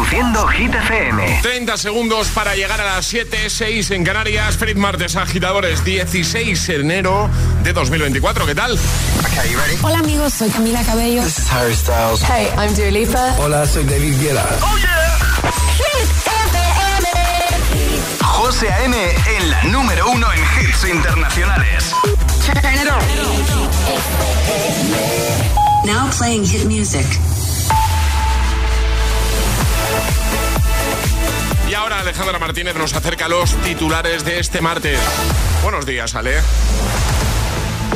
Reproduciendo Hit FM. 30 segundos para llegar a las 7, 6 en Canarias. Feliz martes, agitadores. 16 de enero de 2024. ¿Qué tal? Hola amigos, soy Camila Cabello. This is Harry Styles. Hey, I'm Dua Lipa. Hola, soy David Guetta. ¡Oh, yeah! José A.M. en la número uno en hits internacionales. Now playing hit music. Ahora Alejandra Martínez nos acerca a los titulares de este martes. Buenos días, Ale.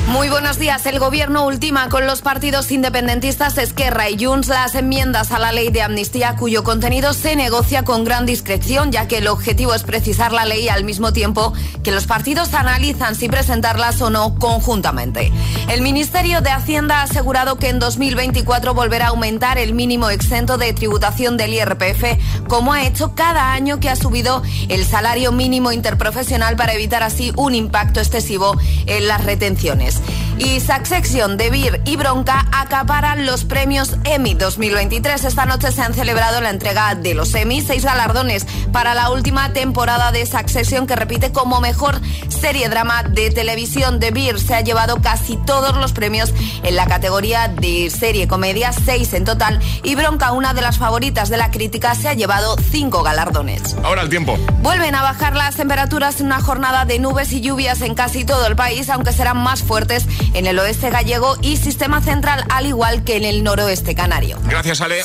Muy buenos días. El gobierno ultima con los partidos independentistas Esquerra y Junts las enmiendas a la ley de amnistía cuyo contenido se negocia con gran discreción ya que el objetivo es precisar la ley al mismo tiempo que los partidos analizan si presentarlas o no conjuntamente. El Ministerio de Hacienda ha asegurado que en 2024 volverá a aumentar el mínimo exento de tributación del IRPF como ha hecho cada año que ha subido el salario mínimo interprofesional para evitar así un impacto excesivo en las retenciones viernes. Y Succession de Beer y Bronca acaparan los premios Emmy 2023. Esta noche se han celebrado la entrega de los Emmy, seis galardones para la última temporada de Succession que repite como mejor serie drama de televisión. De Beer se ha llevado casi todos los premios en la categoría de serie comedia, seis en total. Y Bronca, una de las favoritas de la crítica, se ha llevado cinco galardones. Ahora el tiempo. Vuelven a bajar las temperaturas en una jornada de nubes y lluvias en casi todo el país, aunque serán más fuertes en el oeste gallego y sistema central, al igual que en el noroeste canario. Gracias, Ale.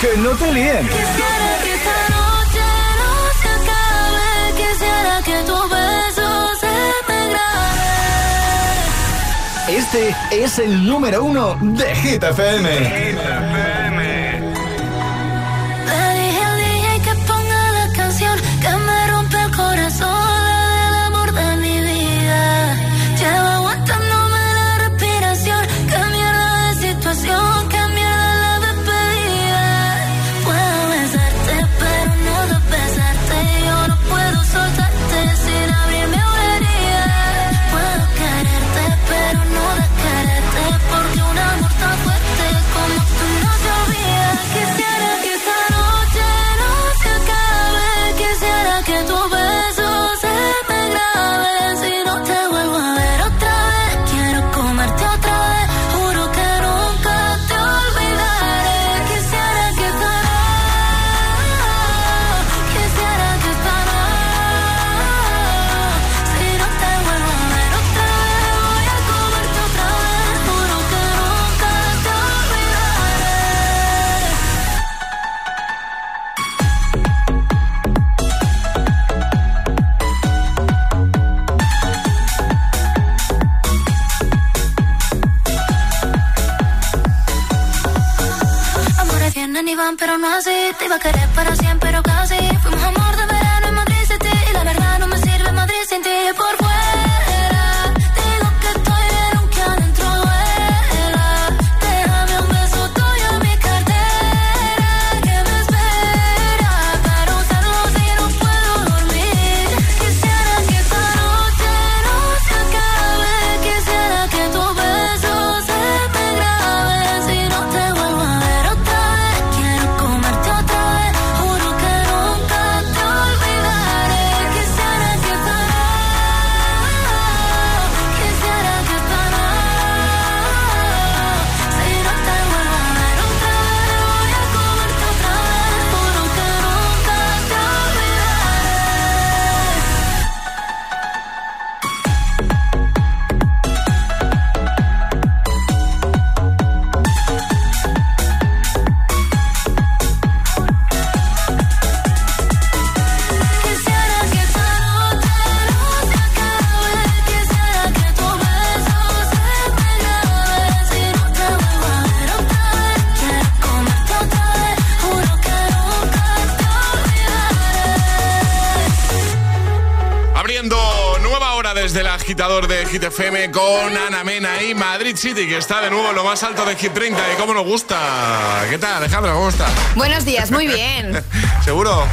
que no te líen. Quisiera que esta noche no se acabe. Quisiera que tu beso se me grabe. Este es el número uno de Hit FM. Así. Te iba a querer para siempre, Hit FM con Ana Mena y Madrid City, que está de nuevo en lo más alto de Hit 30. Y cómo nos gusta. ¿Qué tal, Alejandra? ¿Cómo está? Buenos días, muy bien. ¿Seguro?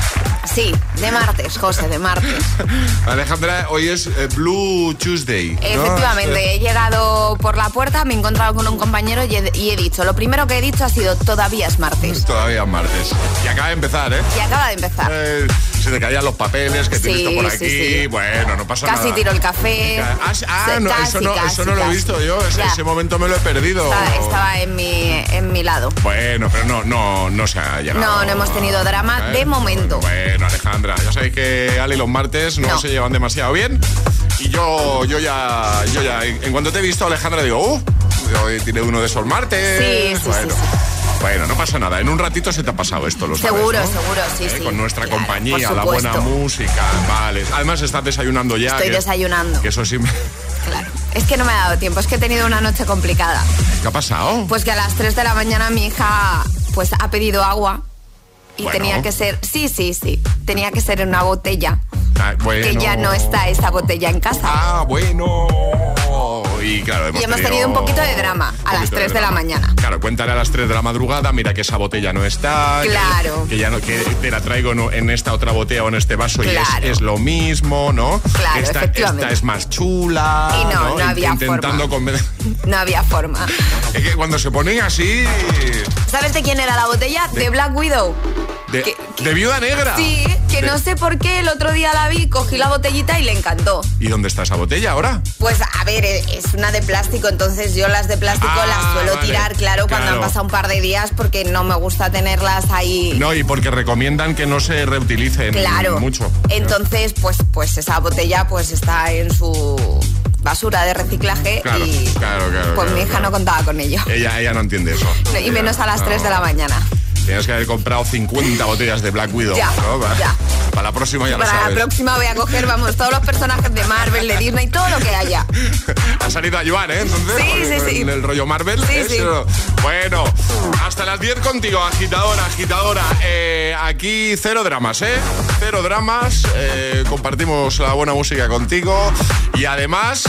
Sí, De martes, José, de martes. Alejandra, hoy es eh, Blue Tuesday. Efectivamente, he llegado por la puerta, me he encontrado con un compañero y he, dicho, lo primero que he dicho ha sido, todavía es martes. Todavía es martes. Y acaba de empezar, ¿eh? Y acaba de empezar. Eh, se te caían los papeles que tienes por aquí. Bueno, no pasa nada. Casi tiro el café. Ah, ah no, eso no, eso no lo he visto yo. Ese, momento me lo he perdido. Estaba, en, mi, en mi lado. Bueno, pero no, no, no se ha llegado. No, no hemos tenido drama de momento. Bueno, Alejandra, ya sabéis que Ali los martes no, se llevan demasiado bien. Y yo, yo ya, yo ya, en cuanto te he visto, Alejandra, digo, uh, hoy tiene uno de esos martes. Sí, sí, sí. Bueno, no pasa nada. En un ratito se te ha pasado esto, lo Seguro, seguro, sí, ¿Eh? sí. Con nuestra compañía, la buena música. Vale. Además, estás desayunando ya. Estoy desayunando. Que eso sí me... Claro. Es que no me ha dado tiempo, es que he tenido una noche complicada. ¿Qué ha pasado? Pues que a las 3 de la mañana mi hija pues ha pedido agua y tenía que ser, sí, sí, sí, tenía que ser en una botella. Ah, que ya no está esa botella en casa. Ah, bueno y claro, hemos, tenido, un poquito de drama a las 3 de, la mañana. Claro, cuéntale a las 3 de la madrugada, mira que esa botella no está. Claro. Que, ya no, que te la traigo en esta otra botella o en este vaso y es, lo mismo, ¿no? Claro, esta, esta, es más chula. Y no, no, había Intentando forma. No había forma. Es que cuando se ponen así. ¿Sabes de quién era la botella? De Black Widow. De, viuda negra. Sí, que no sé por qué el otro día la vi, cogí la botellita y le encantó. ¿Y dónde está esa botella ahora? Pues a ver, e, es una de plástico, entonces yo las de plástico ah, las suelo tirar, claro, cuando han pasado un par de días porque no me gusta tenerlas ahí. No, y porque recomiendan que no se reutilicen claro. mucho. Entonces, pues, pues esa botella pues está en su basura de reciclaje y claro, claro, pues mi hija no contaba con ello. Ella, ella no entiende eso. y menos a las 3 de la mañana. Tienes que haber comprado 50 botellas de Black Widow. Ya, ya. Para la próxima ya Para lo sabes. la próxima voy a coger, vamos, todos los personajes de Marvel, de Disney, todo lo que haya. ha salido a ayudar, ¿eh? Entonces, sí, sí, sí. En el rollo Marvel. Sí, sí. Bueno, hasta las 10 contigo, agitadora, agitadora. Eh, aquí cero dramas, ¿eh? Cero dramas. Eh, compartimos la buena música contigo. Y además,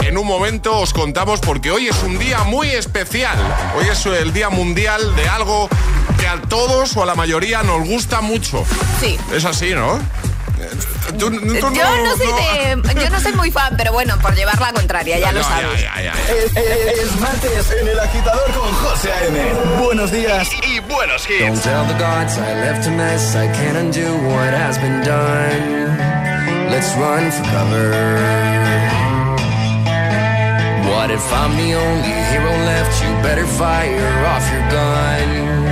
en un momento os contamos porque hoy es un día muy especial. Hoy es el Día Mundial de algo que a todos o a la mayoría nos gusta mucho. Sí. Es así, ¿no? yo, no, soy yo no soy muy fan, pero bueno, por llevar la contraria, ya lo sabes. es, martes en el agitador con José A.M. Buenos días y, buenos hits. Don't tell the gods I left a mess. I can't undo what has been done. Let's run for cover. What if I'm the only hero left? You better fire off your gun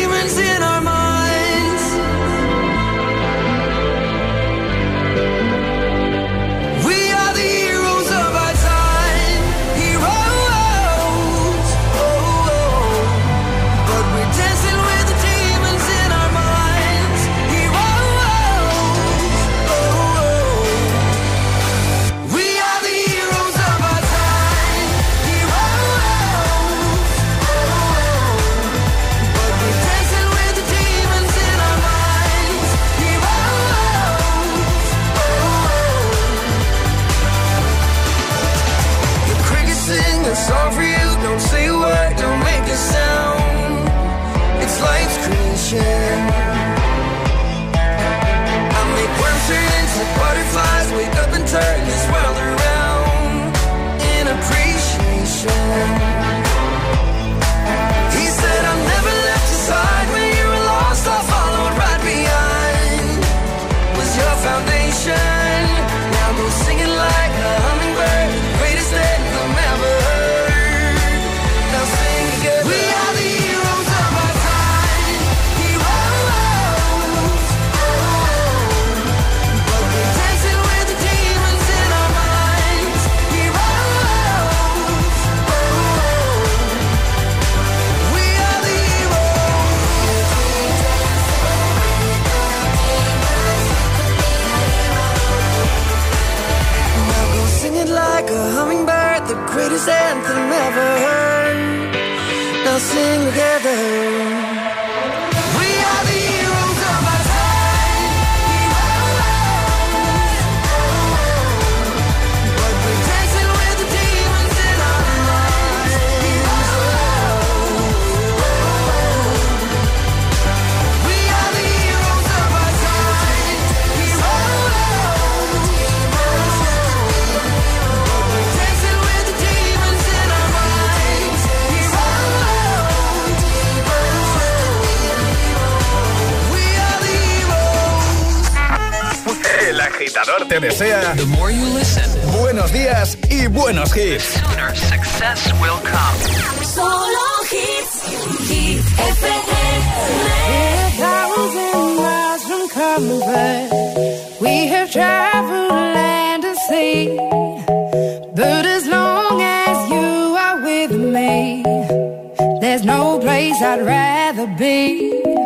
sing together. Te desea buenos días y buenos hits. success will come. Solo hits. Hit miles from. We have traveled land and sea. But as long as you are with me, there's no place I'd rather be.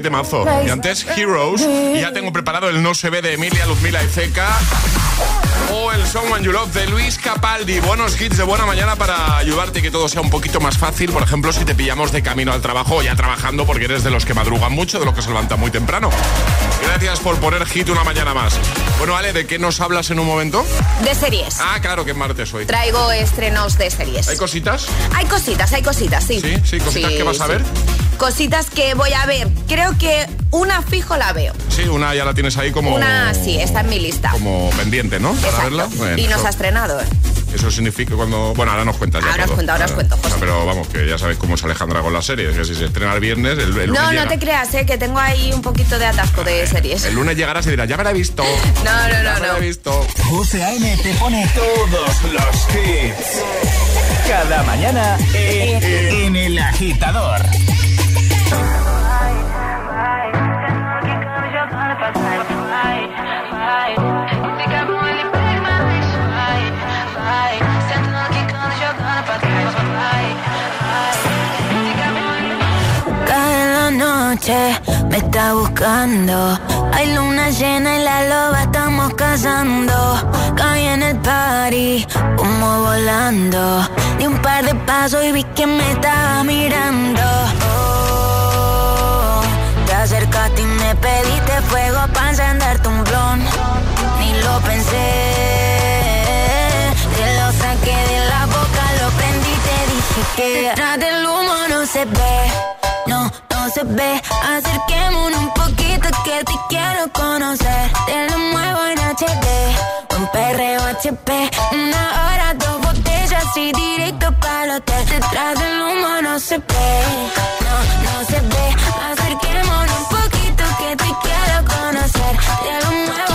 Qué temazo. Y antes Heroes. Y ya tengo preparado el No se ve de Emilia, Luzmila y Zeca. O el Song When You Love de Luis Capaldi. Buenos hits de buena mañana para ayudarte y que todo sea un poquito más fácil. Por ejemplo, si te pillamos de camino al trabajo o ya trabajando porque eres de los que madrugan mucho, de los que se levantan muy temprano. Gracias por poner hit una mañana más. Bueno, Ale, ¿de qué nos hablas en un momento? De series. Ah, claro que es martes hoy. Traigo estrenos de series. ¿Hay cositas? Hay cositas, hay cositas, sí. Sí, sí, cositas que vas a ver. Cositas que voy a ver. Creo que una fijo la veo. Sí, una ya la tienes ahí como. Una sí, está en mi lista. Como pendiente, ¿no? Para verla. y nos ha estrenado, ¿eh? Eso significa cuando. Bueno, ahora nos cuentas. ya Ahora os todo. cuento, ahora os cuento, José. Pero vamos, que ya sabéis cómo es Alejandra con las series. Que si se estrena el viernes, el, el lunes No, llega. no te creas, eh, que tengo ahí un poquito de atasco de series. El lunes llegarás y dirás, ya me la he visto. No, no, Ya no, me la no. he visto. José A.M. te pone todos los hits. Cada mañana en, en El Agitador. Me está buscando. Hay luna llena y la loba estamos cazando. Caí en el party, como volando. Di un par de pasos y vi que me estaba mirando. Y me pediste fuego para encenderte un blon. Ni lo pensé. Te lo saqué de la boca, lo prendí, te dije que detrás del humo no se ve, no, no se ve. Acerquémonos un poquito que te quiero conocer. Te lo muevo en HD, un perreo HP. Una hora, dos botellas y directo para el hotel. Detrás del humo no se ve, no, no se ve. Acerquémonos Te lo muevo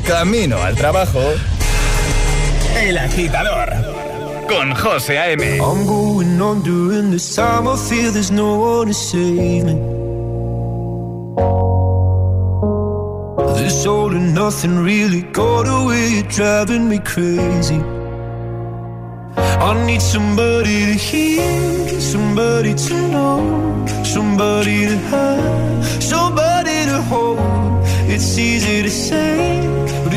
Camino al trabajo. El Agitador. Con José A.M. I'm going on during this time. I feel there's no one to save me. This all and nothing really got away. Driving me crazy. I need somebody to hear, somebody to know, somebody to have, somebody to hold. It's easy to say,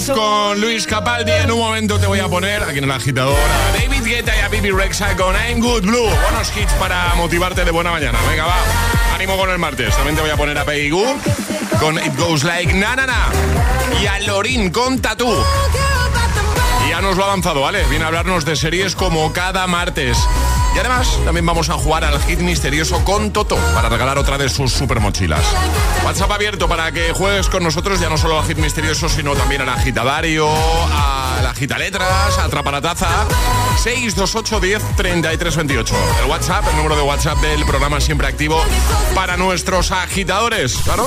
con Luis Capaldi. En un momento te voy a poner aquí en el agitador a David Guetta y a Bibi Rexa con I'm Good Blue. Buenos hits para motivarte de buena mañana. Venga, va. Ánimo con el martes. También te voy a poner a Peggy Goo con It Goes Like Na Na Na. Y a Lorin con. Y ya nos lo ha avanzado, ¿vale? Viene a hablarnos de series como cada martes. Y además también vamos a jugar al hit misterioso con Toto para regalar otra de sus super mochilas. WhatsApp abierto para que juegues con nosotros ya no solo al hit misterioso, sino también al agitadario, a la agita letras, a Traparataza. 628 10 33 28. El WhatsApp, el número de WhatsApp del programa siempre activo para nuestros agitadores. ¿Claro?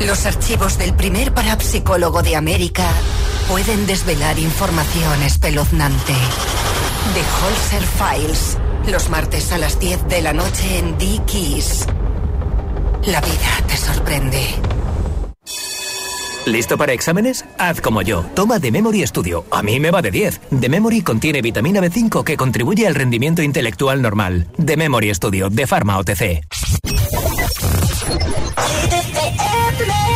Los archivos del primer parapsicólogo de América pueden desvelar información espeluznante. The Holzer Files, los martes a las 10 de la noche en Dickies. La vida te sorprende. ¿Listo para exámenes? Haz como yo. Toma The Memory Studio. A mí me va de 10. The Memory contiene vitamina B5 que contribuye al rendimiento intelectual normal. The Memory Studio de Pharma OTC. I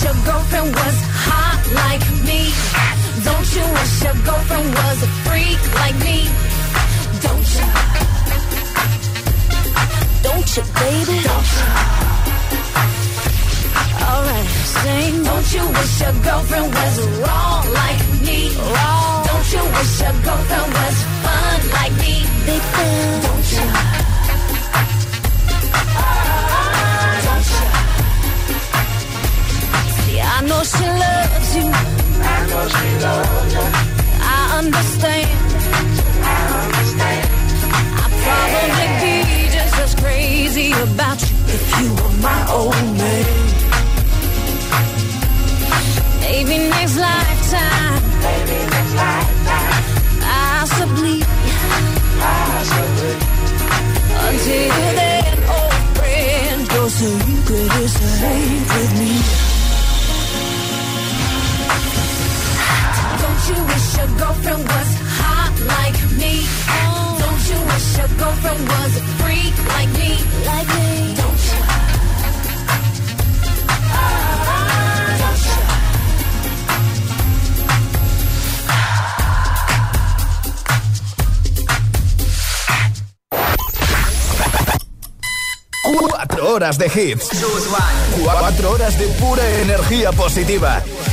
wish your girlfriend was hot like me? Don't you wish your girlfriend was a freak like me? Don't you? Don't you, baby? Don't you? Alright, sing. Don't you wish your girlfriend was wrong like me? Wrong. Don't you wish your girlfriend was fun like me? Big fan. Don't you? Know she loves you. I know she loves you. I understand. I understand. I'd probably be just as crazy about you if you were my old man. Maybe next lifetime. Maybe next lifetime. Possibly. Possibly. Until then, old friend, your secret is safe with me. Don't you wish your girlfriend was hot like me? Don't you wish your girlfriend was a freak like me? Like me? Don't you? Cuatro horas de hits. Cuatro horas de pura energía positiva.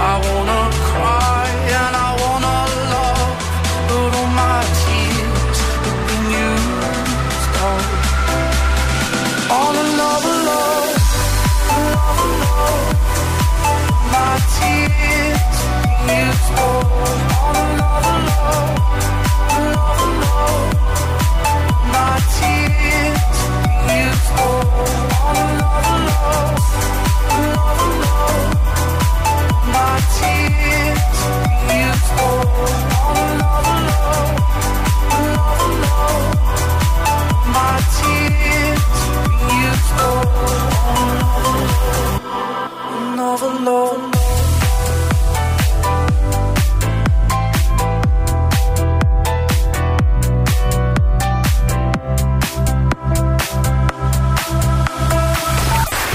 I wanna cry and I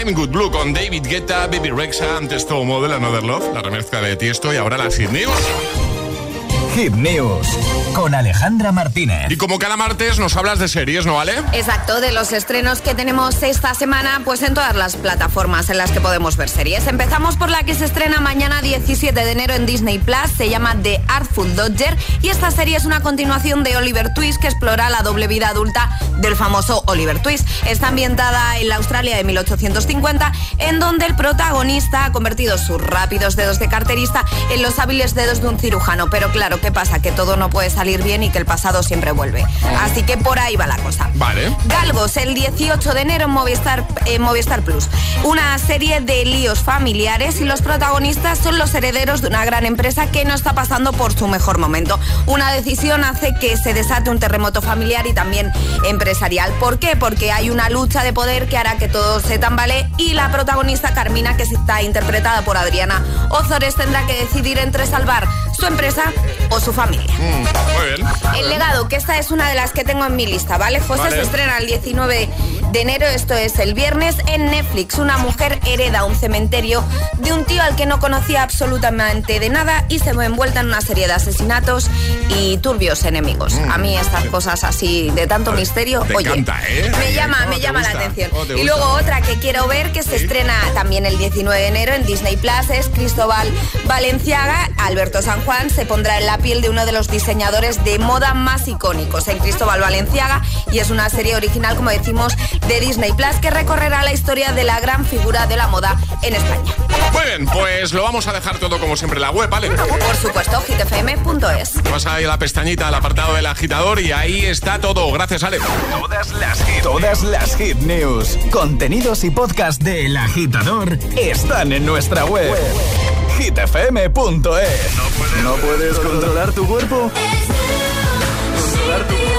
I'm Good Blue con David Guetta, Baby Rexa, antes todo Model Another Love, la remezcla de Tiesto y ahora la Hit News. Hit News con Alejandra Martínez. Y como cada martes nos hablas de series, ¿no vale? Exacto, de los estrenos que tenemos esta semana, pues en todas las plataformas en las que podemos ver series. Empezamos por la que se estrena mañana 17 de enero en Disney Plus, se llama The Artful Dodger y esta serie es una continuación de Oliver Twist que explora la doble vida adulta del famoso Oliver Twist. Está ambientada en la Australia de 1850, en donde el protagonista ha convertido sus rápidos dedos de carterista en los hábiles dedos de un cirujano. Pero claro, ¿qué pasa? Que todo no puede salir bien y que el pasado siempre vuelve. Así que por ahí va la cosa. Vale. Galgos, el 18 de enero en Movistar, en Movistar Plus. Una serie de líos familiares y los protagonistas son los herederos de una gran empresa que no está pasando por su mejor momento. Una decisión hace que se desate un terremoto familiar y también empresarial. ¿Por qué? Porque hay una lucha de poder que hará que todo se tambalee y la protagonista Carmina, que está interpretada por Adriana Ozores, tendrá que decidir entre salvar su empresa o su familia. muy bien. El legado, que esta es una de las que tengo en mi lista, ¿vale? José Vale. se estrena el 19 de enero, esto es el viernes, en Netflix. Una mujer hereda un cementerio de un tío al que no conocía absolutamente de nada y se ve envuelta en una serie de asesinatos y turbios enemigos. A mí estas cosas así de tanto misterio. Te oye, encanta, ¿eh? me llama, ¿Cómo me llama la atención. ¿Cómo te Y luego otra que quiero ver que se estrena también el 19 de enero en Disney Plus es Cristóbal Valenciaga. Alberto San Juan se pondrá en la piel de uno de los diseñadores de moda más icónicos en Cristóbal Valenciaga y es una serie original, como decimos, de Disney Plus que recorrerá la historia de la gran figura de la moda en España. Muy bien, pues lo vamos a dejar todo como siempre en la web, ¿vale? Por supuesto, hitfm.es. Vas a ir a la pestañita al apartado del agitador y ahí está todo. Gracias, Ale. Todas las hit, todas las hit news, contenidos y podcast del agitador están en nuestra web. hitfm.es. No puedes controlar tu cuerpo. Controlar tu No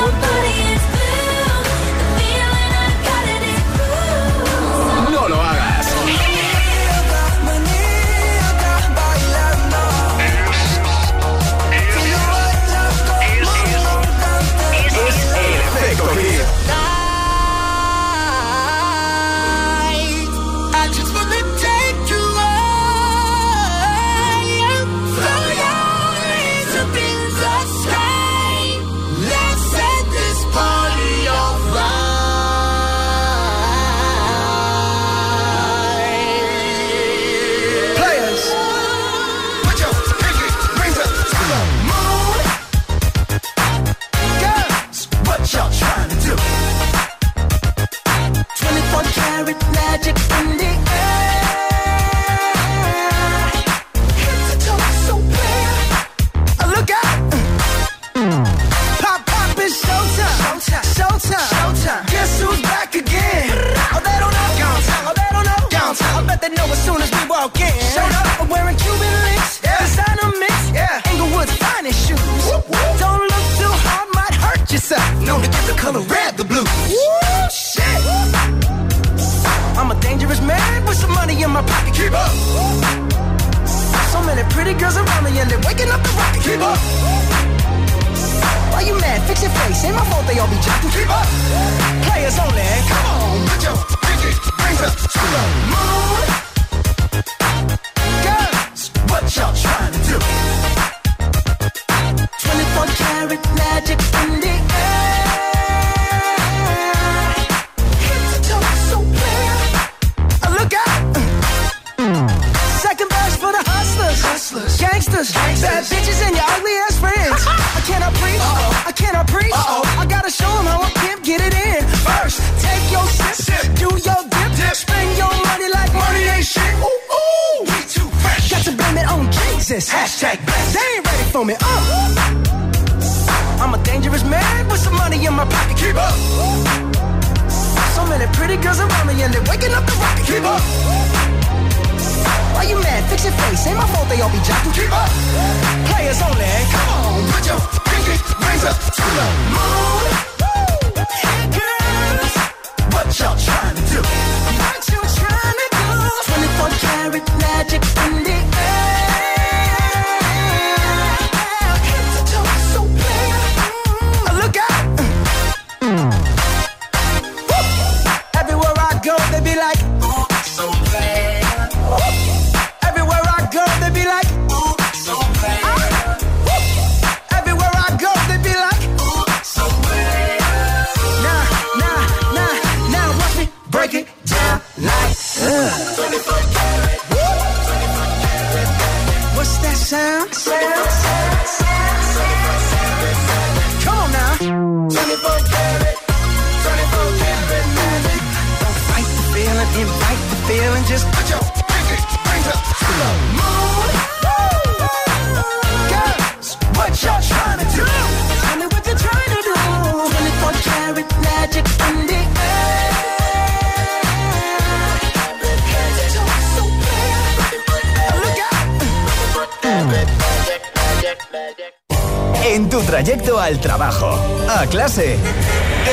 al trabajo, a clase,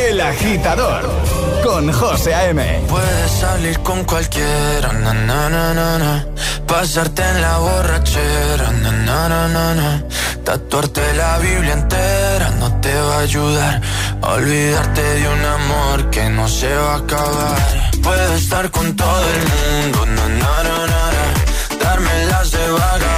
El Agitador, con José A.M. Puedes salir con cualquiera, na, na, na, pasarte en la borrachera, na, tatuarte la Biblia entera no te va a ayudar. A olvidarte de un amor que no se va a acabar. Puedes estar con todo el mundo, darme las de vagabundo,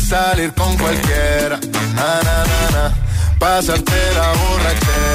salir con cualquiera, na, na, na, na. pasarte la borrachera,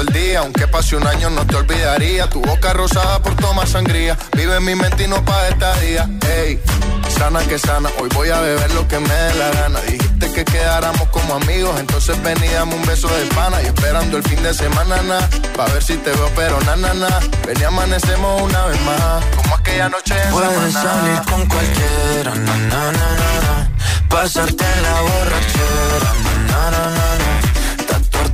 todo el día, aunque pase un año no te olvidaría. Tu boca rosada por tomar sangría, vive en mi mente y no pa' esta día. Ey, sana que sana, hoy voy a beber lo que me dé la gana. Dijiste que quedáramos como amigos, entonces ven y dame un beso de pana y esperando el fin de semana, na, pa' ver si te veo, pero na, na, na. Ven y amanecemos una vez más, como aquella noche en Puedes salir con cualquiera, na, na, na, na, na. pasarte la borrachera, na, na, na, na.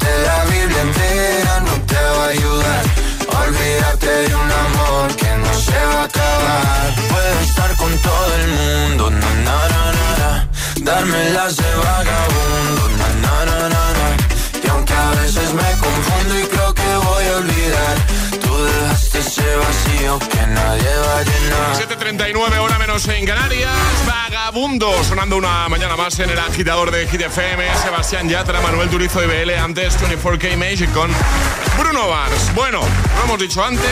Tatuarte la Biblia entera no te va a ayudar. Olvídate de un amor que no se va a acabar. Puedes estar con todo el mundo, na, na, na, na, na. darme las de vagabundo, na, na, na, na, na. y aunque a veces me confundo y creo que voy a olvidar, ese vacío que nadie va a llenar. 7.39 hora menos en Canarias. Vagabundo sonando una mañana más en el agitador de Hit FM. Sebastián Yatra, Manuel Turizo de BL. Antes 24K Magic con Bruno Mars. Bueno, lo hemos dicho antes.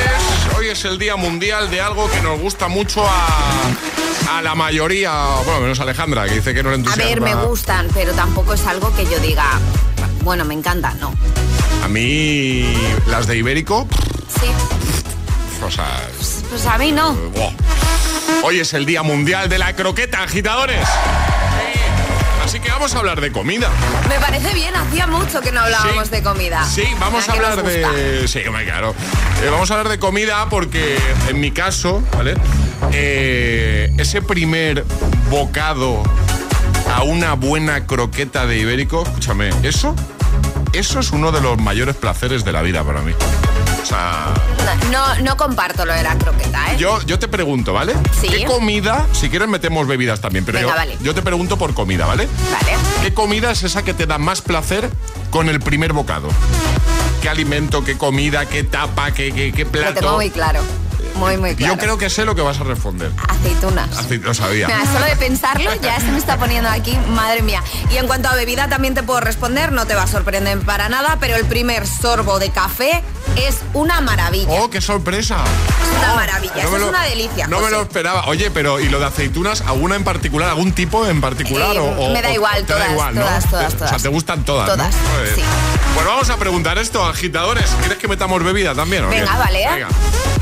Hoy es el Día Mundial de algo que nos gusta mucho a, a la mayoría. Bueno, menos Alejandra, que dice que no le A entusiasma. ver, me gustan, pero tampoco es algo que yo diga, bueno, me encanta, no. A mí, las de Ibérico. Sí, Sea. pues a mí no. buah. Hoy es el Día Mundial de la Croqueta, agitadores. Así que vamos a hablar de comida. Me parece bien, hacía mucho que no hablábamos Sí. de comida. Sí, vamos a hablar de. Sí, claro. Eh, vamos a hablar de comida porque, en mi caso, ¿vale? Eh, ese primer bocado a una buena croqueta de ibérico, escúchame, eso, eso es uno de los mayores placeres de la vida para mí. No, no comparto lo de la croqueta, ¿eh? yo, yo te pregunto, ¿vale? Sí. ¿Qué comida, si quieres metemos bebidas también, pero Venga, yo, vale. yo te pregunto por comida, ¿vale? Vale. ¿Qué comida es esa que te da más placer con el primer bocado? ¿Qué alimento, qué comida, qué tapa, qué, qué, qué Lo plato? tengo muy claro. Muy, muy claro. Yo creo que sé lo que vas a responder. Aceitunas. Lo sabía. Mira, solo de pensarlo ya se me está poniendo aquí, madre mía. Y en cuanto a bebida también te puedo responder, no te va a sorprender para nada, pero el primer sorbo de café es una maravilla. ¡Oh, qué sorpresa! Es una maravilla, No eso es lo- una delicia. No me lo esperaba. Oye, pero ¿y lo de aceitunas? ¿Alguna en particular? ¿Algún tipo en particular? Eh, o, o- me da o igual, te da todas, igual, ¿no? todas, todas, O sea, todas. te gustan todas. Todas, sí. Pues vamos a preguntar esto, agitadores. ¿Quieres que metamos bebida también? o? Venga, vale, ¿eh? Venga.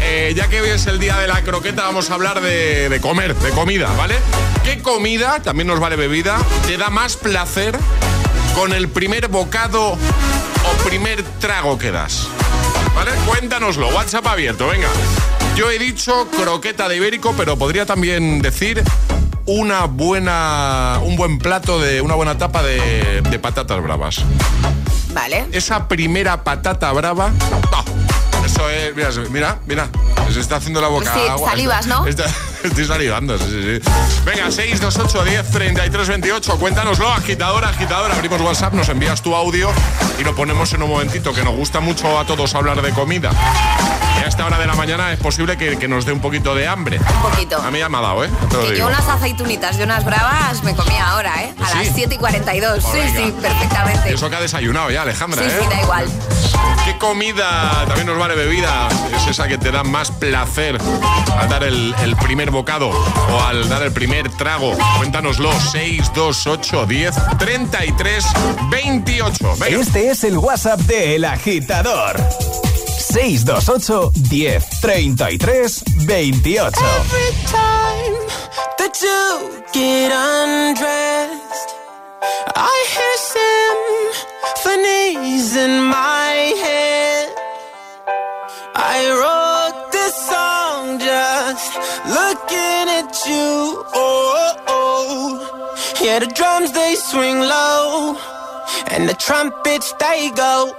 Eh, ya que hoy es el día de la croqueta, vamos a hablar de, de comer, de comida, ¿vale? ¿Qué comida, también nos vale bebida, te da más placer con el primer bocado o primer trago que das? ¿Vale? Cuéntanoslo, WhatsApp abierto, venga. Yo he dicho croqueta de ibérico, pero podría también decir una buena, un buen plato de una buena tapa de, de patatas bravas. Vale. Esa primera patata brava, no, eso es, mira, mira, mira, se está haciendo la boca Sí, agua. salivas, ¿no? Está- estoy salivando, sí, sí, sí. Venga, 628 10 33 28, cuéntanoslo, agitadora, agitadora, abrimos WhatsApp, nos envías tu audio y lo ponemos en un momentito, que nos gusta mucho a todos hablar de comida. A esta hora de la mañana es posible que, que nos dé un poquito de hambre. Un poquito. A mí ya me ha dado, ¿eh? Te lo Que digo. yo unas aceitunitas y unas bravas me comía ahora, ¿eh? A ¿Sí? las 7 y 42. Pues sí, venga. sí, perfectamente. Eso que ha desayunado ya, Alejandra, Sí, ¿eh? sí, da igual. ¿Qué comida, también nos vale bebida, es esa que te da más placer al dar el, el primer bocado o al dar el primer trago? Cuéntanoslo, 628 10 33 28. Venga. Este es el WhatsApp de El Agitador. 628 10 33 28. Every time that you get undressed, I hear symphonies in my head. I wrote this song just looking at you. Oh, oh. yeah, the drums they swing low, and the trumpets they go.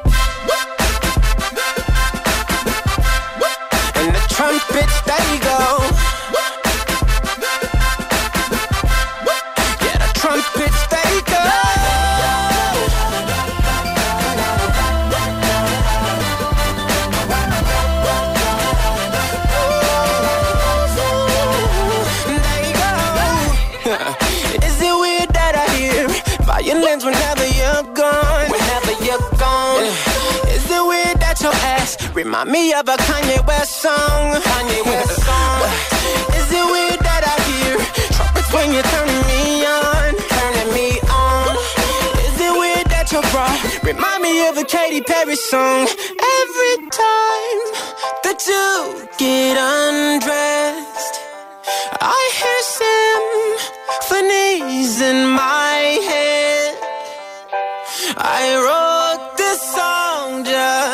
Trumpets they go. Remind me of a Kanye West song? Kanye West song. Is it weird that I hear trumpets when you're turning me on? Turning me on. Is it weird that your bra remind me of a Katy Perry song? Every time that you get undressed. I hear symphonies in my head. I song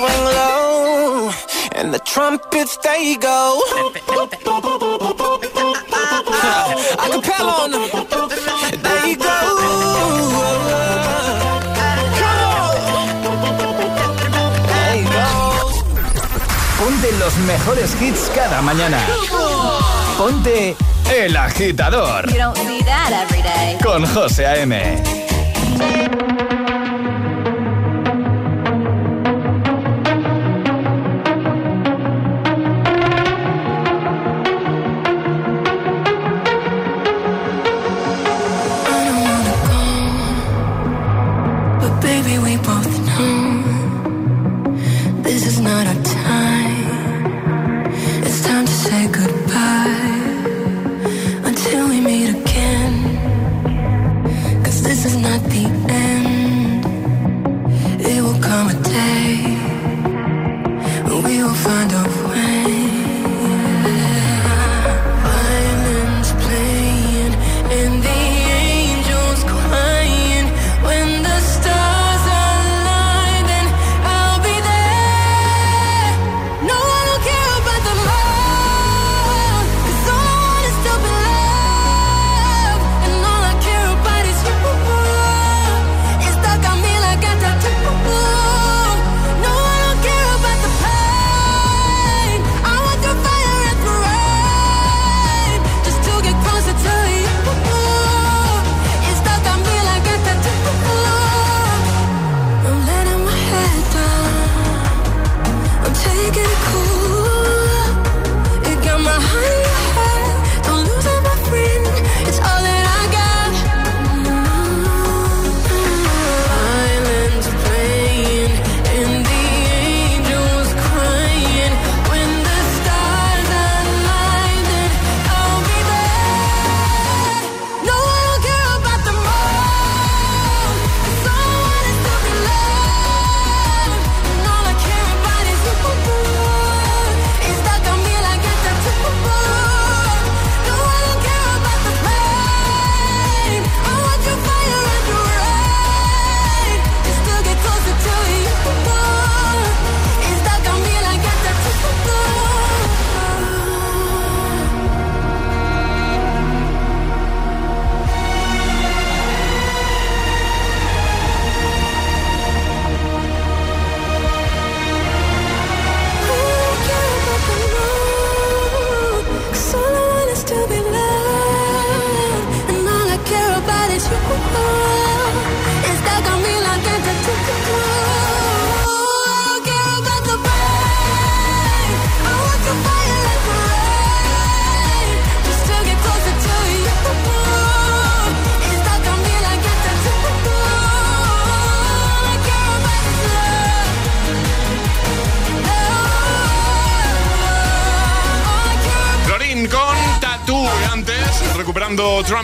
swing low, and the trumpets they go. I can pal on them. There you go. Come on. There you go. mejores hits cada mañana. Ponte El Agitador. You don't see that every day. Con José A.M.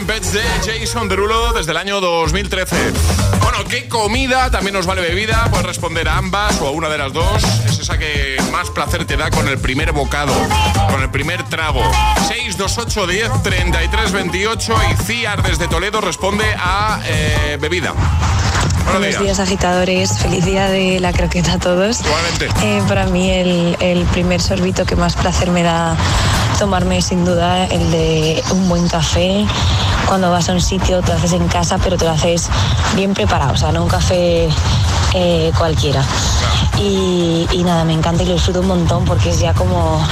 Trumpets de Jason Derulo desde el año 2013. Bueno, ¿qué comida? También nos vale bebida. Puedes responder a ambas o a una de las dos. Es esa que más placer te da con el primer bocado, con el primer trago. 628 10 33 28 y Ciar desde Toledo responde a eh, bebida. Buenos Buenos días. días, agitadores. Feliz día de la croqueta a todos. Igualmente. Eh, para mí, el, el primer sorbito que más placer me da tomarme, sin duda, el de un buen café. Cuando vas a un sitio, te lo haces en casa, pero te lo haces bien preparado. O sea, no un café eh, cualquiera. Y, nada, me encanta y lo disfruto un montón porque es ya como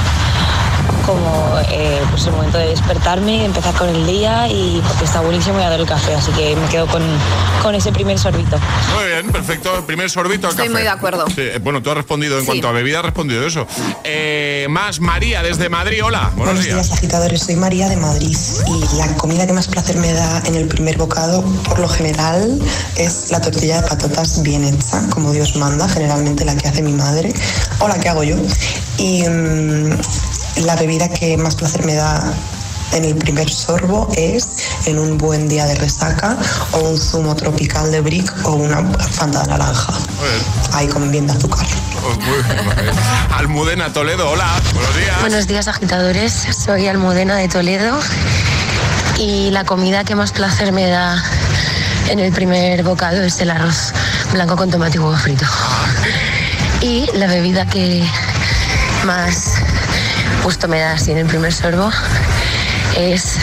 como eh, pues el momento de despertarme, empezar con el día y porque está buenísimo y adoro el café, así que me quedo con, con ese primer sorbito. Muy bien, perfecto. El primer sorbito al Estoy café. muy de acuerdo. Sí, eh, bueno, tú has respondido en Sí. cuanto a bebida, has respondido eso. Eh, más María desde Madrid. Hola, buenos, Buenos días, agitadores. Soy María de Madrid y la comida que más placer me da en el primer bocado, por lo general, es la tortilla de patatas bien hecha, como Dios manda, generalmente la que hace mi madre o la que hago yo. Y mm, la bebida que más placer me da en el primer sorbo es en un buen día de resaca o un zumo tropical de brick o una fanta de naranja. Ahí con bien de azúcar. Bien. Almudena Toledo, hola, buenos días. Buenos días, agitadores. Soy Almudena de Toledo y la comida que más placer me da en el primer bocado es el arroz blanco con tomate y huevo frito. Y la bebida que más gusto me da así en el primer sorbo es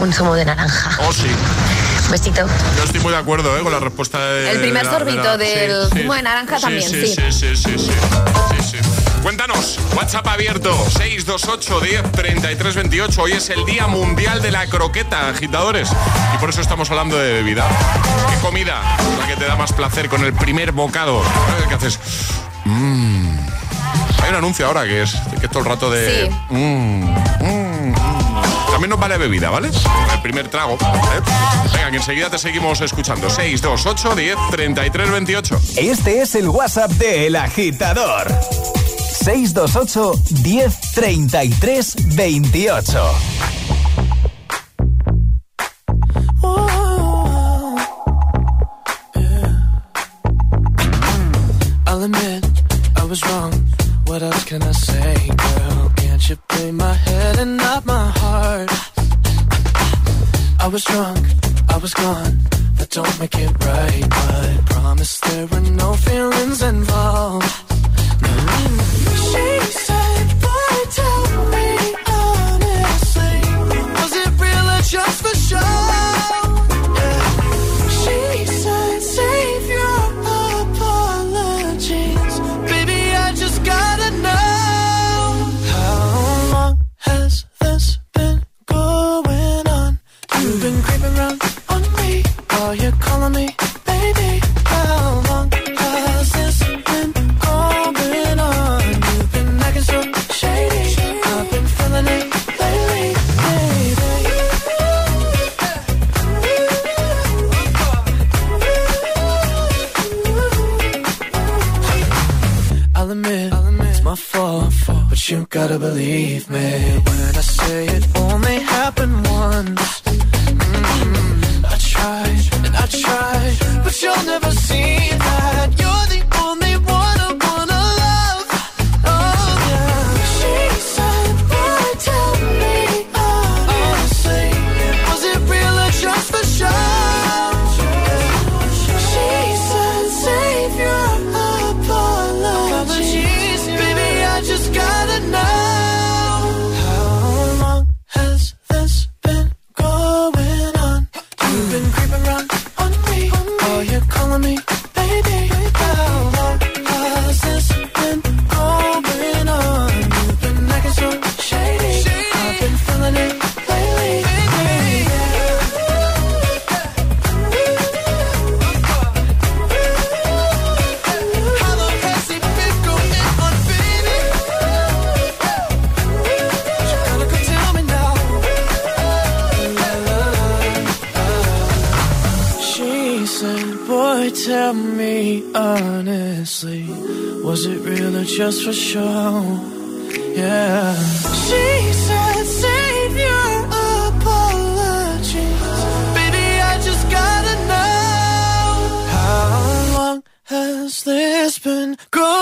un zumo de naranja. Oh, sí. Besito. Yo estoy muy de acuerdo eh, con la respuesta de. El primer de la- de sorbito la- del sí, zumo de naranja sí, también, sí. Sí, sí, sí, sí. sí, sí. Cuéntanos, WhatsApp abierto 628 10 33 28. Hoy es el Día Mundial de la Croqueta, agitadores. Y por eso estamos hablando de bebida. ¿Qué comida es la que te da más placer con el primer bocado? ¿Qué haces? Mmm. Hay un anuncio ahora que es, que es todo el rato de. Sí. Mm, mm. También nos vale bebida, ¿vale? El primer trago. ¿eh? Venga, que enseguida te seguimos escuchando. 628 10 33 28. Este es el WhatsApp de El Agitador. 628 10 33 28. I'll admit I was wrong. What else can I say, girl? Can't you play my head and not my heart? I was drunk, I was gone. That don't make it right, but promise there were no feelings involved. She this been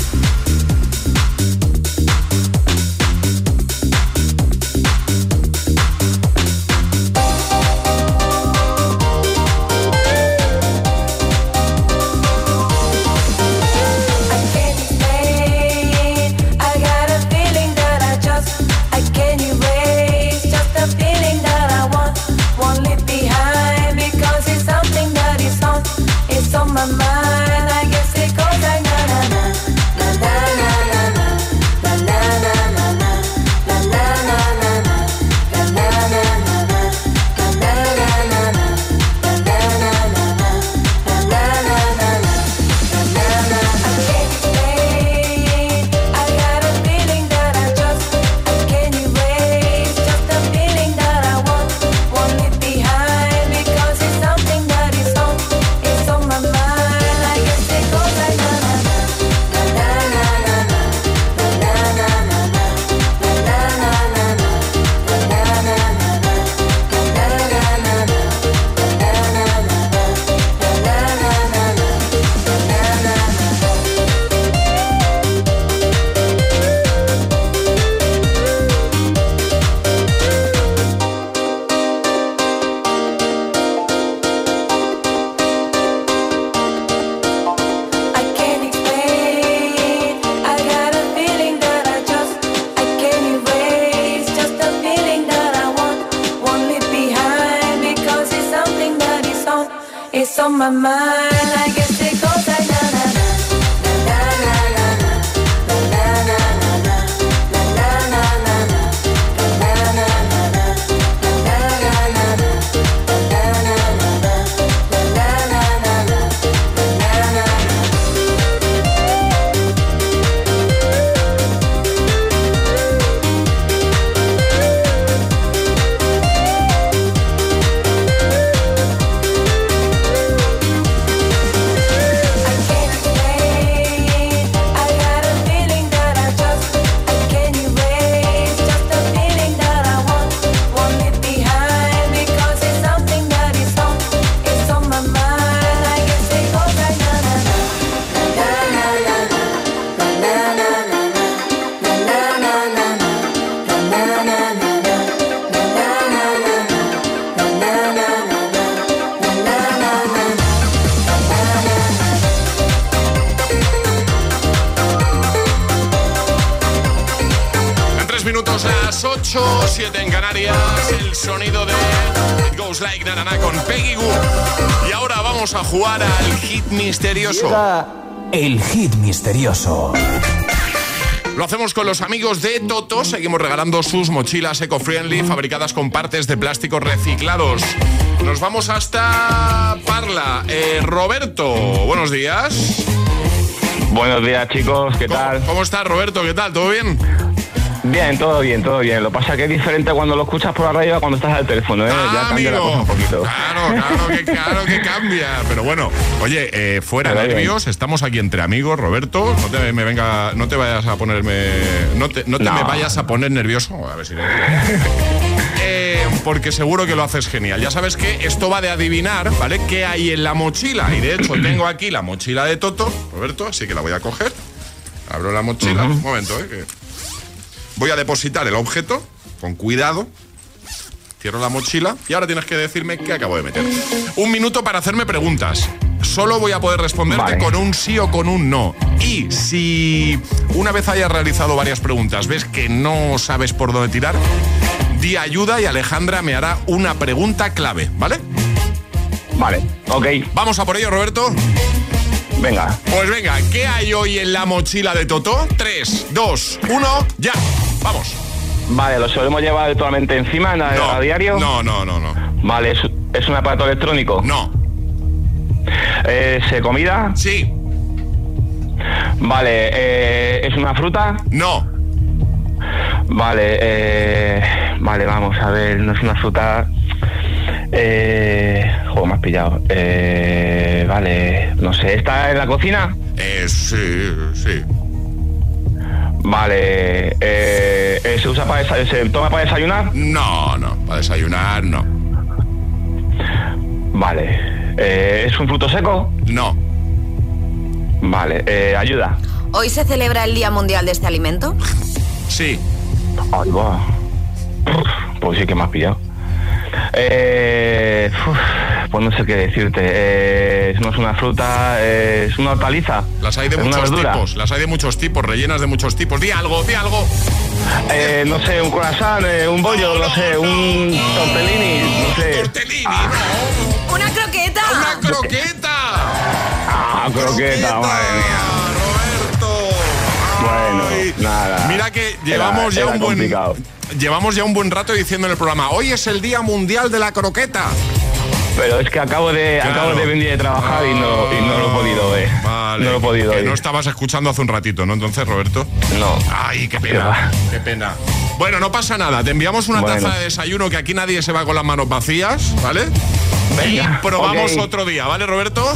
Lo hacemos con los amigos de Toto. Seguimos regalando sus mochilas eco-friendly fabricadas con partes de plástico reciclados. Nos vamos hasta Parla. Eh, Roberto, buenos días. Buenos días, chicos, ¿qué tal? ¿Cómo estás, Roberto? ¿Qué tal? ¿Todo bien? Bien, todo bien, todo bien. Lo que pasa es que es diferente cuando lo escuchas por la radio a cuando estás al teléfono, ¿eh? ya cambia la amigo. cosa un poquito. Claro, claro que, claro que cambia. Pero bueno, oye, eh, fuera Pero bien. nervios, estamos aquí entre amigos, Roberto. No te me venga, no te vayas a ponerme, no te, no te No. me vayas a poner nervioso. A ver si le. Eh, porque seguro que lo haces genial. Ya sabes que esto va de adivinar, ¿vale? ¿Qué hay en la mochila? Y de hecho tengo aquí la mochila de Toto, Roberto, así que la voy a coger. Abro la mochila. Un momento, ¿eh? que- Voy a depositar el objeto con cuidado. Cierro la mochila y ahora tienes que decirme qué acabo de meter. Un minuto para hacerme preguntas. Solo voy a poder responderte Vale. con un sí o con un no. Y si una vez hayas realizado varias preguntas ves que no sabes por dónde tirar, di ayuda y Alejandra me hará una pregunta clave, ¿vale? Vale, ok. ¿Vamos a por ello, Roberto? Venga. Pues venga, ¿qué hay hoy en la mochila de Toto? 3, 2, 1, ya. Vamos. Vale, ¿lo solemos llevar habitualmente encima en- a, No, a diario? No, no, no, no. Vale, ¿es, es un aparato electrónico? No. ¿Es eh, comida? Sí. Vale, eh, ¿es una fruta? No. Vale, eh, vale, vamos a ver, no es una fruta. Eh, juego me has pillado. Eh, vale, no sé, ¿está en la cocina? Eh, sí, sí. Vale, eh, ¿se usa para se toma para desayunar? No, no, para desayunar no. Vale, eh, ¿es un fruto seco? No. Vale, eh, ayuda. ¿Hoy se celebra el Día Mundial de este alimento? Sí. Ay, va. Pues sí que me has pillado. Eh, uf, pues no sé qué decirte. Eh, no es una fruta, eh, es una hortaliza. Las hay de ¿Es una muchos tipos, las hay de muchos tipos, rellenas de muchos tipos. Di algo, di algo. Eh, no sé, un croissant, eh, un bollo, no, sé, un tortellini, no sé. Tortellini, ¡Una croqueta! ¡Una croqueta! Ah, croqueta, madre mía. Bueno, nada. Mira que llevamos Era- ya era un buen llevamos ya un buen rato diciendo en el programa, hoy es el Día Mundial de la Croqueta. Pero es que acabo de, Claro. acabo de venir de trabajar y no, y no lo he podido ver. Vale, no lo he podido ver. no estabas escuchando hace un ratito, ¿no? Entonces, Roberto. No. Ay, qué pena. Qué pena. Bueno, no pasa nada. Te enviamos una Bueno. taza de desayuno que aquí nadie se va con las manos vacías, ¿vale? Venga, y probamos otro día, ¿vale, Roberto?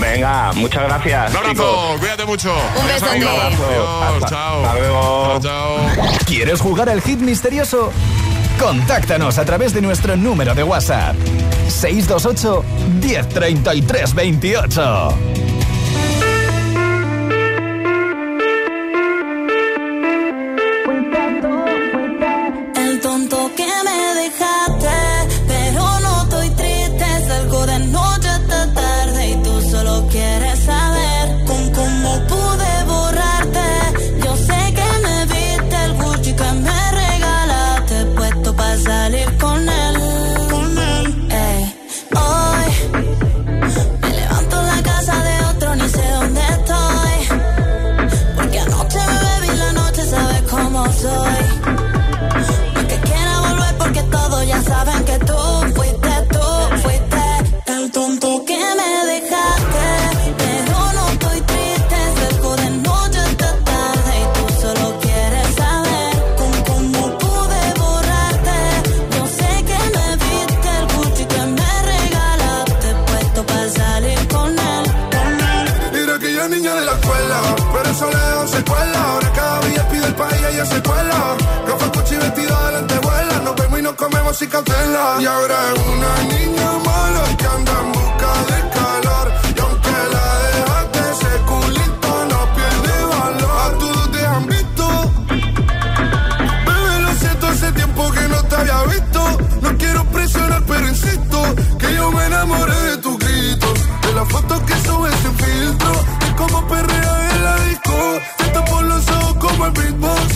Venga, muchas gracias. Un abrazo, chicos. cuídate mucho. Un amigo. Adiós, Hasta- chao. hasta luego. Chao, chao. ¿Quieres jugar al hit misterioso? Contáctanos a través de nuestro número de WhatsApp. 628 1033 28. Tiene secuela. Ropa, coche y vestida de lentejuela. Nos vemos y nos comemos sin cautela. Y ahora es una niña mala que anda en busca de calor. Y aunque la dejaste, ese culito no pierde valor. A todos te han visto. Bebé, lo siento, hace tiempo que no te había visto. No quiero presionar, pero insisto que yo me enamoré de tu grito. De las fotos que subes sin filtro. De cómo perrea en la disco. Te tapo los ojos como el beatbox.